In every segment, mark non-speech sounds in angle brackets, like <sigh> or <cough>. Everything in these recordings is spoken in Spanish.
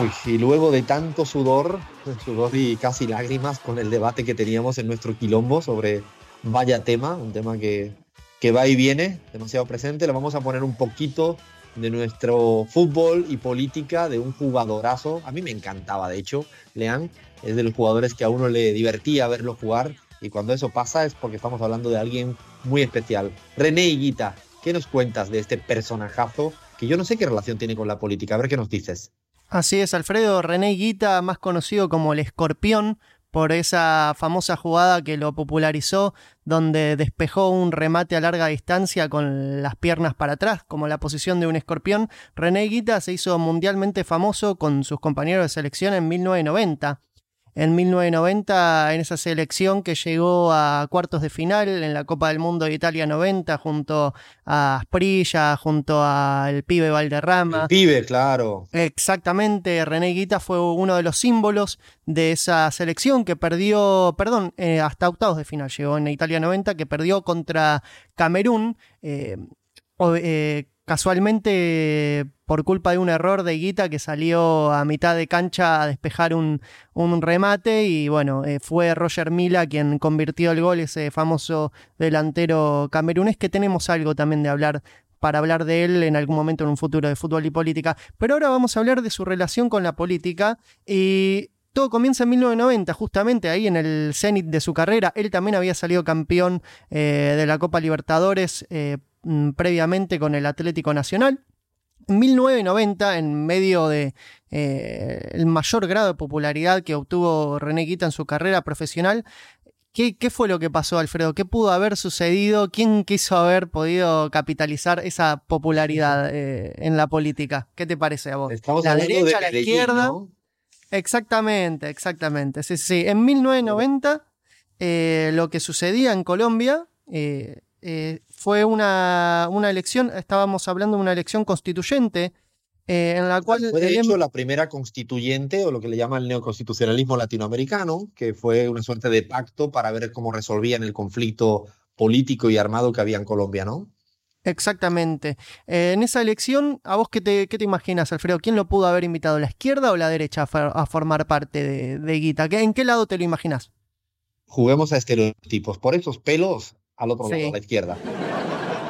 Uy, y luego de tanto sudor, sudor y casi lágrimas con el debate que teníamos en nuestro quilombo sobre vaya tema, un tema que, que va y viene, demasiado presente, le vamos a poner un poquito de nuestro fútbol y política de un jugadorazo. A mí me encantaba, de hecho, Leán es de los jugadores que a uno le divertía verlo jugar y cuando eso pasa es porque estamos hablando de alguien muy especial. René Higuita, ¿qué nos cuentas de este personajazo que yo no sé qué relación tiene con la política? A ver qué nos dices. Así es, Alfredo. René Guita, más conocido como el escorpión, por esa famosa jugada que lo popularizó, donde despejó un remate a larga distancia con las piernas para atrás, como la posición de un escorpión. René Guita se hizo mundialmente famoso con sus compañeros de selección en 1990 en 1990 en esa selección que llegó a cuartos de final en la Copa del Mundo de Italia 90 junto a Asprilla, junto al pibe Valderrama. El pibe, claro. Exactamente, René Guita fue uno de los símbolos de esa selección que perdió, perdón, eh, hasta octavos de final llegó en Italia 90, que perdió contra Camerún. Eh, eh, casualmente por culpa de un error de Guita que salió a mitad de cancha a despejar un, remate y bueno, eh, fue Roger Mila quien convirtió el gol, ese famoso delantero camerunés que tenemos algo también de hablar para hablar de él en algún momento en un futuro de fútbol y política. Pero ahora vamos a hablar de su relación con la política y todo comienza en 1990, justamente ahí en el cenit de su carrera. Él también había salido campeón eh, de la Copa Libertadores eh, previamente con el Atlético Nacional. En 1990, en medio de eh, el mayor grado de popularidad que obtuvo René Guita en su carrera profesional, ¿qué, fue lo que pasó, Alfredo? ¿Qué pudo haber sucedido? ¿Quién quiso haber podido capitalizar esa popularidad eh, en la política? ¿Qué te parece a vos? ¿La derecha, la izquierda? Exactamente, exactamente. Sí, sí. En 1990, eh, lo que sucedía en Colombia fue una, elección, estábamos hablando de una elección constituyente, eh, en la cual... Fue de hecho la primera constituyente, o lo que le llama el neoconstitucionalismo latinoamericano, que fue una suerte de pacto para ver cómo resolvían el conflicto político y armado que había en Colombia, ¿no? Exactamente. Eh, en esa elección, ¿a vos qué te, qué te, imaginas, Alfredo? ¿Quién lo pudo haber invitado, la izquierda o la derecha, a, formar parte de, de Guita? ¿En qué lado te lo imaginas? Juguemos a estereotipos. Por esos pelos, al otro lado, a la izquierda.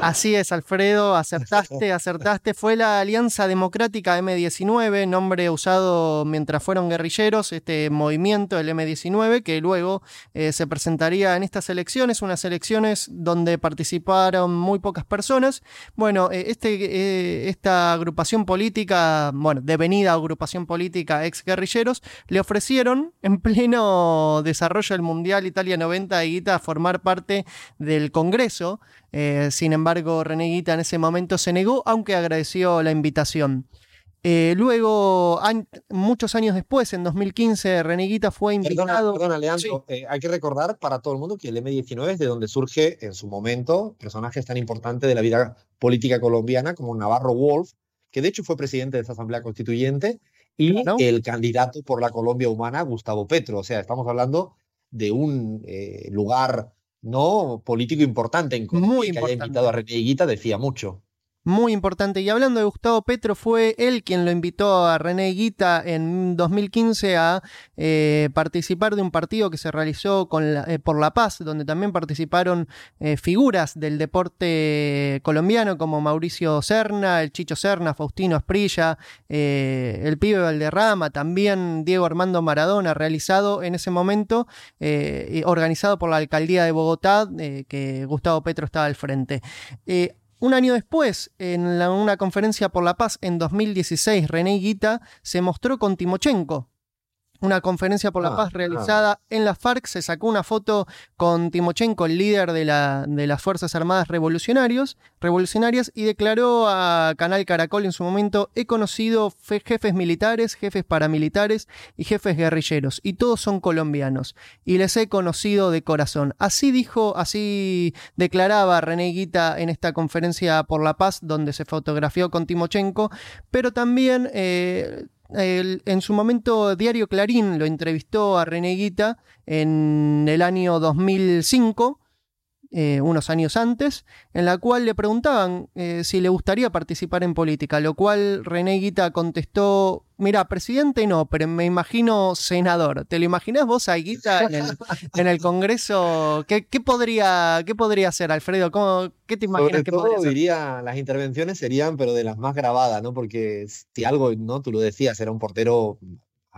Así es, Alfredo, acertaste, <laughs> acertaste. Fue la Alianza Democrática M19, nombre usado mientras fueron guerrilleros, este movimiento, el M19, que luego eh, se presentaría en estas elecciones, unas elecciones donde participaron muy pocas personas. Bueno, eh, este, eh, esta agrupación política, bueno, devenida agrupación política ex guerrilleros, le ofrecieron en pleno desarrollo del Mundial Italia 90 a Guita formar parte del Congreso. Eh, sin embargo, René Guita en ese momento se negó, aunque agradeció la invitación. Eh, luego, muchos años después, en 2015, René Guita fue invitado. Perdona, Leandro, eh, hay que recordar para todo el mundo que el M19 es de donde surge en su momento personajes tan importantes de la vida política colombiana como Navarro Wolf, que de hecho fue presidente de esa Asamblea Constituyente, y el candidato por la Colombia Humana, Gustavo Petro. O sea, estamos hablando de un lugar no político importante en Colombia, que haya invitado a René Higuita decía mucho muy importante. Y hablando de Gustavo Petro, fue él quien lo invitó a René Guita en 2015 a eh, participar de un partido que se realizó eh, por la paz, donde también participaron eh, figuras del deporte colombiano como Mauricio Serna, el Chicho Serna, Faustino Asprilla, el pibe Valderrama, también Diego Armando Maradona, realizado en ese momento, organizado por la alcaldía de Bogotá, que Gustavo Petro estaba al frente. Un año después, en una conferencia por la paz en 2016, René Guita se mostró con Timochenko, una conferencia por la Ah, paz realizada en la FARC. Se sacó una foto con Timochenko, el líder de, la- de las Fuerzas Armadas Revolucionarios, Revolucionarias, y declaró a Canal Caracol en su momento, he conocido fe- jefes militares, jefes paramilitares y jefes guerrilleros, y todos son colombianos, y les he conocido de corazón. Así dijo, así declaraba René Guita en esta conferencia por la paz, donde se fotografió con Timochenko, pero también... eh, el- en su momento Diario Clarín lo entrevistó a René Guita en el año 2005, eh, unos años antes, en la cual le preguntaban eh, si le gustaría participar en política, lo cual René Guita contestó, mira, presidente no, pero me imagino senador. ¿Te lo imaginás vos a Guita en el, <laughs> en el Congreso? ¿Qué, qué podría, ¿Qué podría hacer, Alfredo? ¿Cómo, ¿Qué te imaginas Sobre que todo podría hacer? diría, las intervenciones serían, pero de las más grabadas, ¿no? Porque si algo, ¿no? Tú lo decías, era un portero,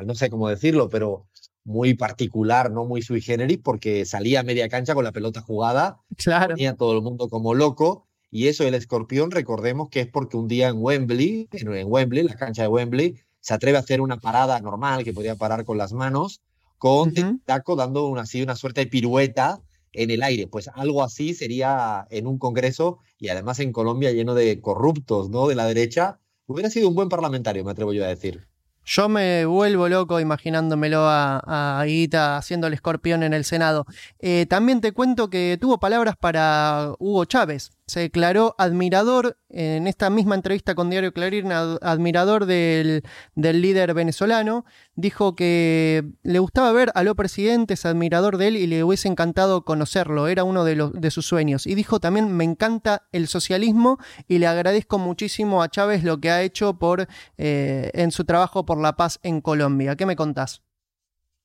no sé cómo decirlo, pero muy particular, no muy sui generis, porque salía a media cancha con la pelota jugada, Claro, ponía a todo el mundo como loco, y eso el escorpión, recordemos que es porque un día en Wembley, en, Wembley, la cancha de Wembley, se atreve a hacer una parada normal, que podía parar con las manos, con Ujú. taco dando una, así, una suerte de pirueta en el aire. Pues algo así sería en un congreso y además en Colombia lleno de corruptos, ¿no? De la derecha. Hubiera sido un buen parlamentario, me atrevo yo a decir. Yo me vuelvo loco imaginándomelo a, a haciendo el escorpión en el Senado. Eh, también te cuento que tuvo palabras para Hugo Chávez. Se declaró admirador, en esta misma entrevista con Diario Clarín, ad- admirador del, del líder venezolano. Dijo que le gustaba ver a lo presidente, es admirador de él y le hubiese encantado conocerlo. Era uno de, los, de sus sueños. Y dijo también, me encanta el socialismo y le agradezco muchísimo a Chávez lo que ha hecho por eh, en su trabajo por la paz en Colombia. ¿Qué me contás?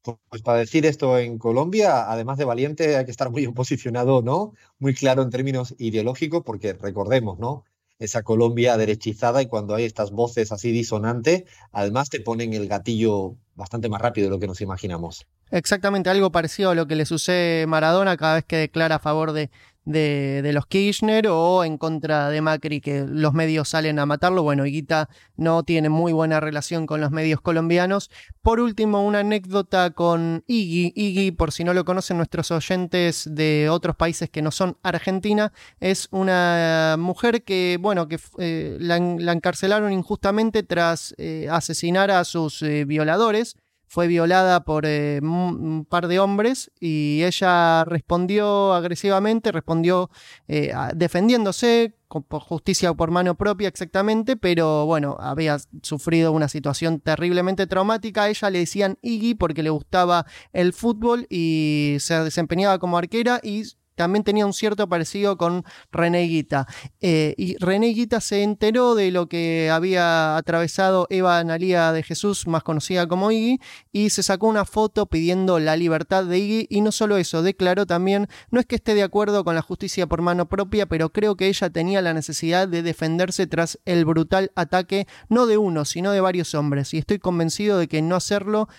Pues para decir esto en Colombia, además de valiente, hay que estar muy posicionado, ¿no? Muy claro en términos ideológicos, porque recordemos, ¿no? Esa Colombia derechizada y cuando hay estas voces así disonantes, además te ponen el gatillo bastante más rápido de lo que nos imaginamos. Exactamente algo parecido a lo que le sucede Maradona cada vez que declara a favor de, de, de los Kirchner o en contra de Macri, que los medios salen a matarlo. Bueno, Higuita no tiene muy buena relación con los medios colombianos. Por último, una anécdota con Iggy. Iggy, por si no lo conocen nuestros oyentes de otros países que no son Argentina, es una mujer que, bueno, que eh, la, la encarcelaron injustamente tras eh, asesinar a sus eh, violadores fue violada por eh, un par de hombres y ella respondió agresivamente, respondió eh, defendiéndose con, por justicia o por mano propia exactamente, pero bueno, había sufrido una situación terriblemente traumática. A ella le decían Iggy porque le gustaba el fútbol y se desempeñaba como arquera y también tenía un cierto parecido con René Guita. Eh, y René Guita se enteró de lo que había atravesado Eva Analía de Jesús, más conocida como Iggy, y se sacó una foto pidiendo la libertad de Iggy. Y no solo eso, declaró también, no es que esté de acuerdo con la justicia por mano propia, pero creo que ella tenía la necesidad de defenderse tras el brutal ataque, no de uno, sino de varios hombres. Y estoy convencido de que no hacerlo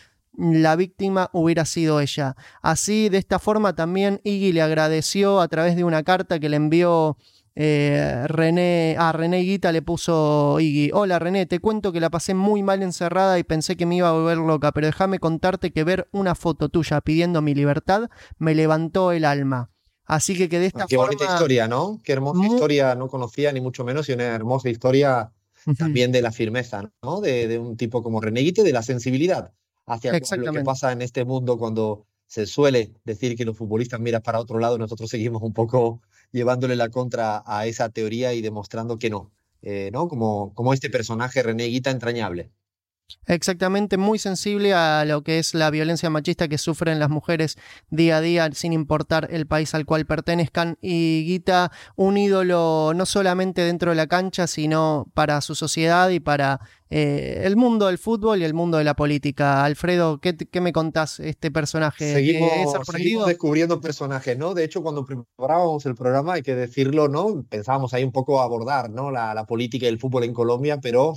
la víctima hubiera sido ella. Así, de esta forma, también Iggy le agradeció a través de una carta que le envió eh, René. A René Guita le puso Iggy. Hola René, te cuento que la pasé muy mal encerrada y pensé que me iba a volver loca, pero déjame contarte que ver una foto tuya pidiendo mi libertad me levantó el alma. Así que que de esta Qué forma. bonita historia, ¿no? Qué hermosa Muy- historia, no conocía ni mucho menos, y una hermosa historia también de la firmeza, ¿no? De, de un tipo como René Guite, de la sensibilidad hacia lo que pasa en este mundo cuando se suele decir que los futbolistas miran para otro lado, nosotros seguimos un poco llevándole la contra a esa teoría y demostrando que no, eh, ¿no? Como, como este personaje René Guita entrañable. Exactamente, muy sensible a lo que es la violencia machista que sufren las mujeres día a día, sin importar el país al cual pertenezcan. Y Guita, un ídolo no solamente dentro de la cancha, sino para su sociedad y para eh, el mundo del fútbol y el mundo de la política. Alfredo, ¿qué, me contás este personaje? Seguimos, descubriendo personajes, ¿no? De hecho, cuando preparábamos el programa, hay que decirlo, ¿no? Pensábamos ahí un poco abordar, ¿no? La, la política y el fútbol en Colombia, pero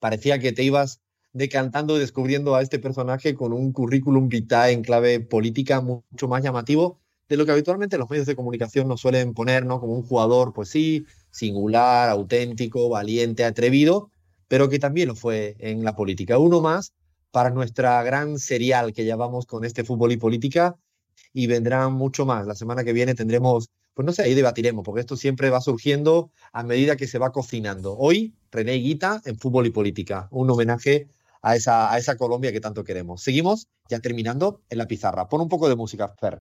parecía que te ibas decantando y descubriendo a este personaje con un currículum vitae en clave política mucho más llamativo de lo que habitualmente los medios de comunicación nos suelen poner, ¿no? Como un jugador, pues sí, singular, auténtico, valiente, atrevido, pero que también lo fue en la política. Uno más para nuestra gran serial que llevamos con este fútbol y política y vendrán mucho más. La semana que viene tendremos, pues no sé, ahí debatiremos, porque esto siempre va surgiendo a medida que se va cocinando. Hoy, René Guita en fútbol y política, un homenaje a esa, a esa Colombia que tanto queremos. Seguimos ya terminando en la pizarra. Pon un poco de música, Fer.